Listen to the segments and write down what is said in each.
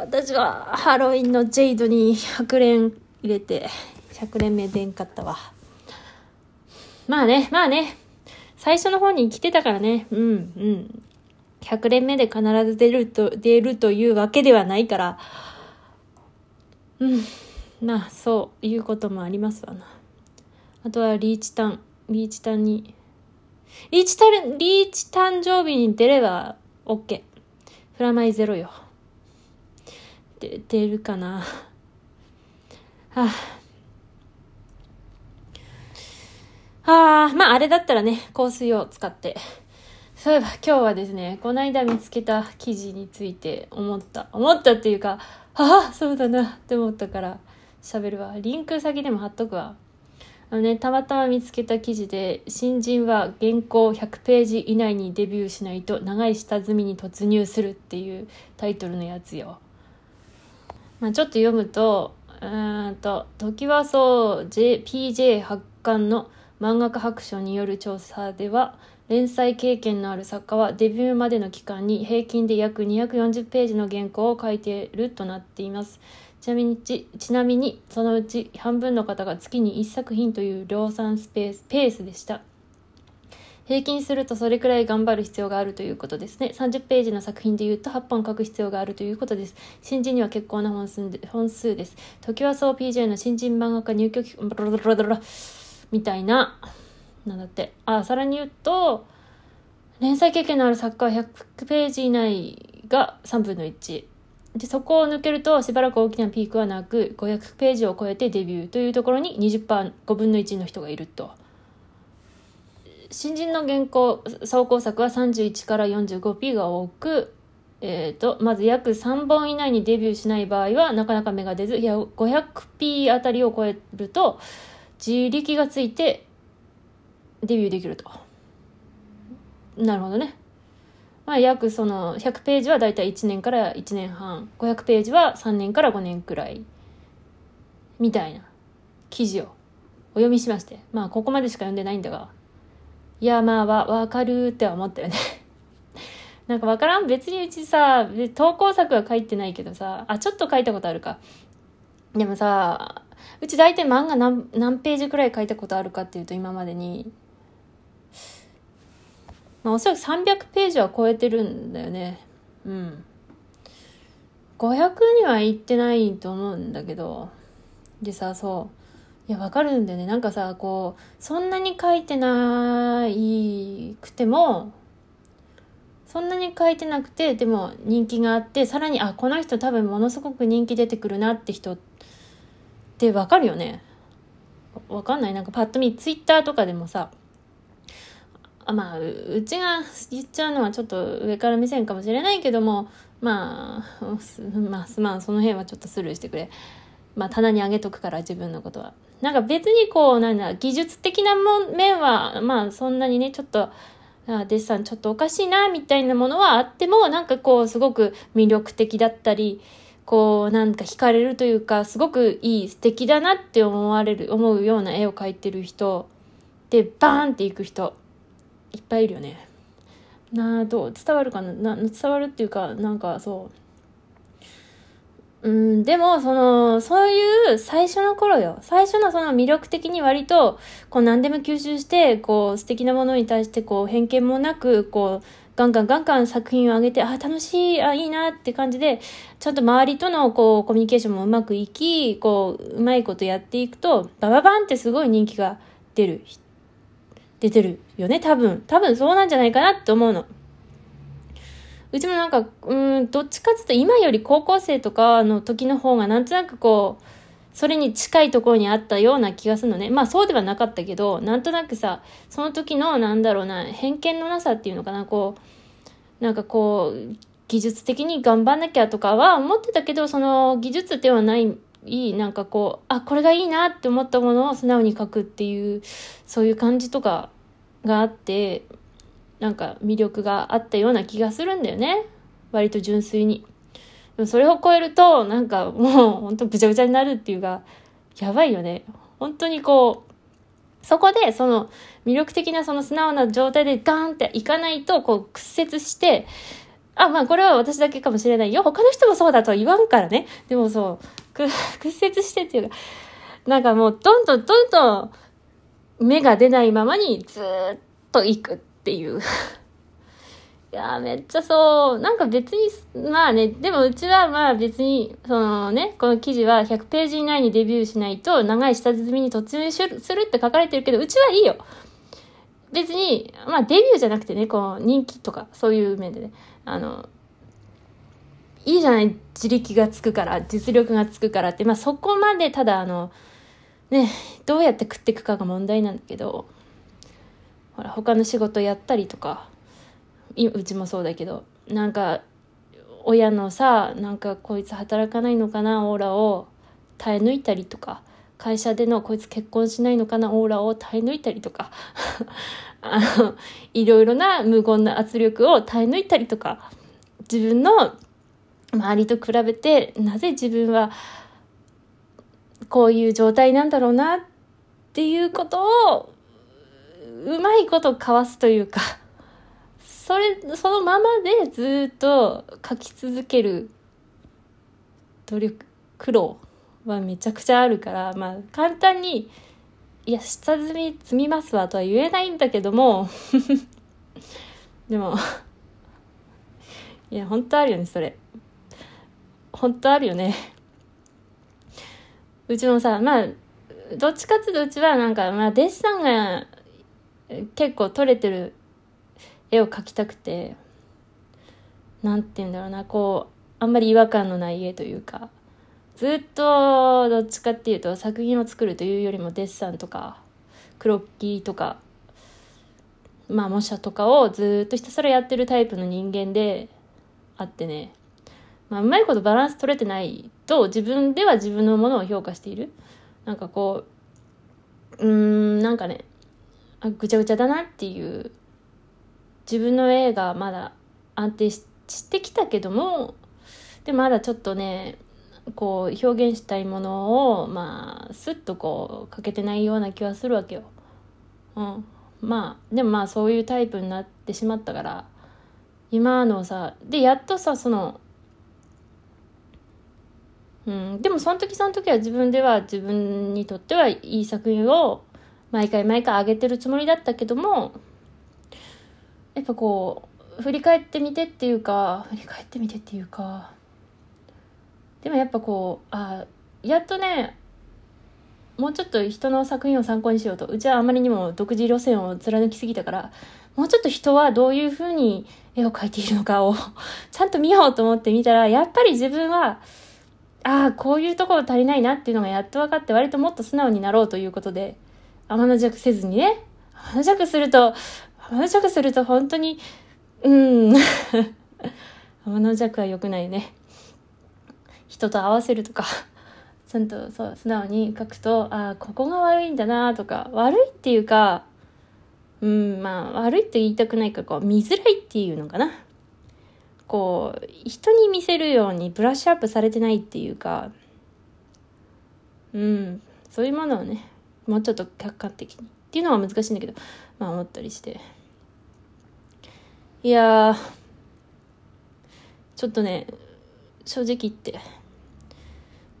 私はハロウィンのジェイドに100連入れて、100連目でんかったわ。まあね、まあね。最初の方に来てたからね。うん、うん。100連目で必ず出ると、出るというわけではないから。うん。まあ、そういうこともありますわな。あとはリーチタン。リーチタンに。リーチタン、リーチ誕生日に出れば OK。プラマイゼロよ。で、出るかな。はあ。ああ、まああれだったらね、香水を使って。そういえば今日はですね、この間見つけた記事について思った。思ったっていうか、ああ、そうだなって思ったから喋るわ。リンク先でも貼っとくわ。あのね、たまたま見つけた記事で、新人は原稿100ページ以内にデビューしないと長い下積みに突入するっていうタイトルのやつよ。まあ、ちょっと読むと、うんと、時はそう、J、PJ 発刊の漫画家白書による調査では、連載経験のある作家はデビューまでの期間に平均で約240ページの原稿を書いているとなっています。ちなみにち、ちなみに、そのうち半分の方が月に1作品という量産スペース、ペースでした。平均するとそれくらい頑張る必要があるということですね。30ページの作品で言うと8本書く必要があるということです。新人には結構な本数で本数です。時はそう PJ の新人漫画家入居期、みたいな、なんだって。あ、さらに言うと、連載経験のある作家は100ページ以内が3分の1。で、そこを抜けるとしばらく大きなピークはなく、500ページを超えてデビューというところに20%、5分の1の人がいると。新人の原稿、総工作は31から 45P が多く、え、ー、と、まず約3本以内にデビューしない場合はなかなか芽が出ず、500P あたりを超えると、自力がついてデビューできると。なるほどね。まあ、約その100ページはだいたい1年から1年半500ページは3年から5年くらいみたいな記事をお読みしましてまあここまでしか読んでないんだがいやまあわわかるって思ったよね なんかわからん別にうちさ投稿作は書いてないけどさあちょっと書いたことあるかでもさうち大体漫画何何ページくらい書いたことあるかっていうと今までにまあ、おそらく300ページは超えてるんだよね。うん。500にはいってないと思うんだけど。でさ、そう。いや、わかるんだよね。なんかさ、こう、そんなに書いてないくても、そんなに書いてなくて、でも人気があって、さらに、あ、この人多分ものすごく人気出てくるなって人ってわかるよね。わかんないなんかパッと見、ツイッターとかでもさ、あまあ、うちが言っちゃうのはちょっと上から目線かもしれないけども、まあ、まあ、すまん、その辺はちょっとスルーしてくれ。まあ、棚にあげとくから、自分のことは。なんか別にこう、なんだ、技術的なも面は、まあ、そんなにね、ちょっと、あデッサンちょっとおかしいな、みたいなものはあっても、なんかこう、すごく魅力的だったり、こう、なんか惹かれるというか、すごくいい、素敵だなって思われる、思うような絵を描いてる人で、バーンっていく人。いっぱいいるよね。なあ、どう伝わるかなな伝わるっていうか、なんかそう。うん、でも、その、そういう最初の頃よ。最初のその魅力的に割と、こう何でも吸収して、こう素敵なものに対してこう偏見もなく、こう、ガンガンガンガン作品を上げて、あ、楽しい、あ、いいなって感じで、ちゃんと周りとのこうコミュニケーションもうまくいき、こう、うまいことやっていくと、バババンってすごい人気が出る出てるよね、多分。多分そうなんじゃないかなって思うの。うちもなんか、うん、どっちかっていうと今より高校生とかの時の方がなんとなくこう、それに近いところにあったような気がするのね。まあそうではなかったけど、なんとなくさ、その時のなんだろうな、偏見のなさっていうのかな、こう、なんかこう、技術的に頑張んなきゃとかは思ってたけど、その技術ではない、いい、なんかこう、あ、これがいいなって思ったものを素直に書くっていう、そういう感じとかがあってなんか魅力があったような気がするんだよね割と純粋にでもそれを超えるとなんかもうほんとぐちゃぐちゃになるっていうかやばいよね本当にこうそこでその魅力的なその素直な状態でガーンっていかないとこう屈折してあ、まあこれは私だけかもしれないよ。他の人もそうだとは言わんからね。でもそう、屈折してっていうか、なんかもうどんどんどんどん芽が出ないままにずっと行くっていう。いやめっちゃそう、なんか別に、まあね、でもうちはまあ別に、そのね、この記事は100ページ以内にデビューしないと長い下積みに突入するって書かれてるけど、うちはいいよ。別に、まあデビューじゃなくてね、こう人気とかそういう面でね、あの、いいじゃない、自力がつくから、実力がつくからって、まあそこまでただあの、ね、どうやって食っていくかが問題なんだけど、ほら、他の仕事やったりとか、うちもそうだけど、なんか、親のさ、なんかこいつ働かないのかな、オーラを耐え抜いたりとか、会社でのこいつ結婚しないのかな、オーラを耐え抜いたりとか、あの、いろいろな無言な圧力を耐え抜いたりとか、自分の周りと比べて、なぜ自分はこういう状態なんだろうなっていうことをうまいことかわすというかそれそのままでずっと書き続ける努力苦労はめちゃくちゃあるからまあ簡単にいや下積み積みますわとは言えないんだけども でもいや本当あるよねそれ。本当あるよね。うちもさ、まあ、どっちかっていうとうちはなんか、まあ、デッサンが結構撮れてる絵を描きたくて、なんて言うんだろうな、こう、あんまり違和感のない絵というか、ずっとどっちかっていうと作品を作るというよりもデッサンとか、クロッキーとか、まあ模写とかをずっとひたすらやってるタイプの人間であってね、まあ、うまいことバランス取れてないと自分では自分のものを評価している。なんかこううーんなんかねあぐちゃぐちゃだなっていう自分の絵がまだ安定してきたけどもでまだちょっとねこう表現したいものをまあスッとこう欠けてないような気はするわけよ。うん、まあでもまあそういうタイプになってしまったから今のさでやっとさそのうん、でもその時その時は自分では自分にとってはいい作品を毎回毎回上げてるつもりだったけどもやっぱこう振り返ってみてっていうか振り返ってみてっていうかでもやっぱこうあやっとねもうちょっと人の作品を参考にしようとうちはあまりにも独自路線を貫きすぎたからもうちょっと人はどういうふうに絵を描いているのかを ちゃんと見ようと思って見たらやっぱり自分はああ、こういうところ足りないなっていうのがやっと分かって割ともっと素直になろうということで、天の弱せずにね、天の弱すると、天の弱すると本当に、うん、天の弱は良くないね。人と合わせるとか、ちゃんとそう、素直に書くと、ああ、ここが悪いんだなとか、悪いっていうか、うん、まあ、悪いって言いたくないか、こう、見づらいっていうのかな。こう人に見せるようにブラッシュアップされてないっていうかうんそういうものをねもうちょっと客観的にっていうのは難しいんだけどまあ思ったりして。いやちょっとね正直言って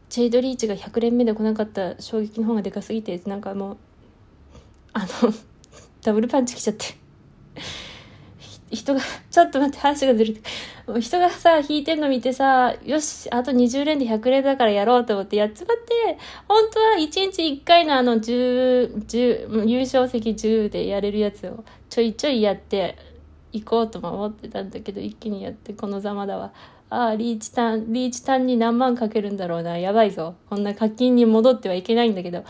ジェイドリーチが100連目で来なかった衝撃の方がでかすぎてなんかもうあの ダブルパンチきちゃって。人が、ちょっと待って、話がずれて。人がさ、弾いてんの見てさ、よし、あと20連で100連だからやろうと思ってやっちまって、本当は1日1回のあの10、10、優勝席10でやれるやつをちょいちょいやって行こうとも思ってたんだけど、一気にやってこのざまだわ。ああ、リーチタン、リーチタンに何万かけるんだろうな。やばいぞ。こんな課金に戻ってはいけないんだけど。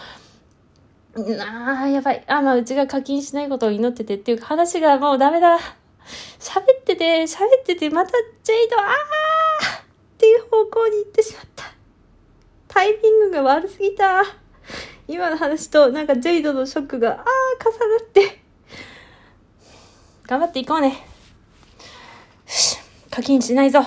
ああ、やばい。あ、まあ、うちが課金しないことを祈っててっていう話がもうダメだ。喋ってて、喋ってて、またジェイド、あーっていう方向に行ってしまった。タイミングが悪すぎた。今の話と、なんかジェイドのショックが、あー、重なって。頑張っていこうね。課金しないぞ。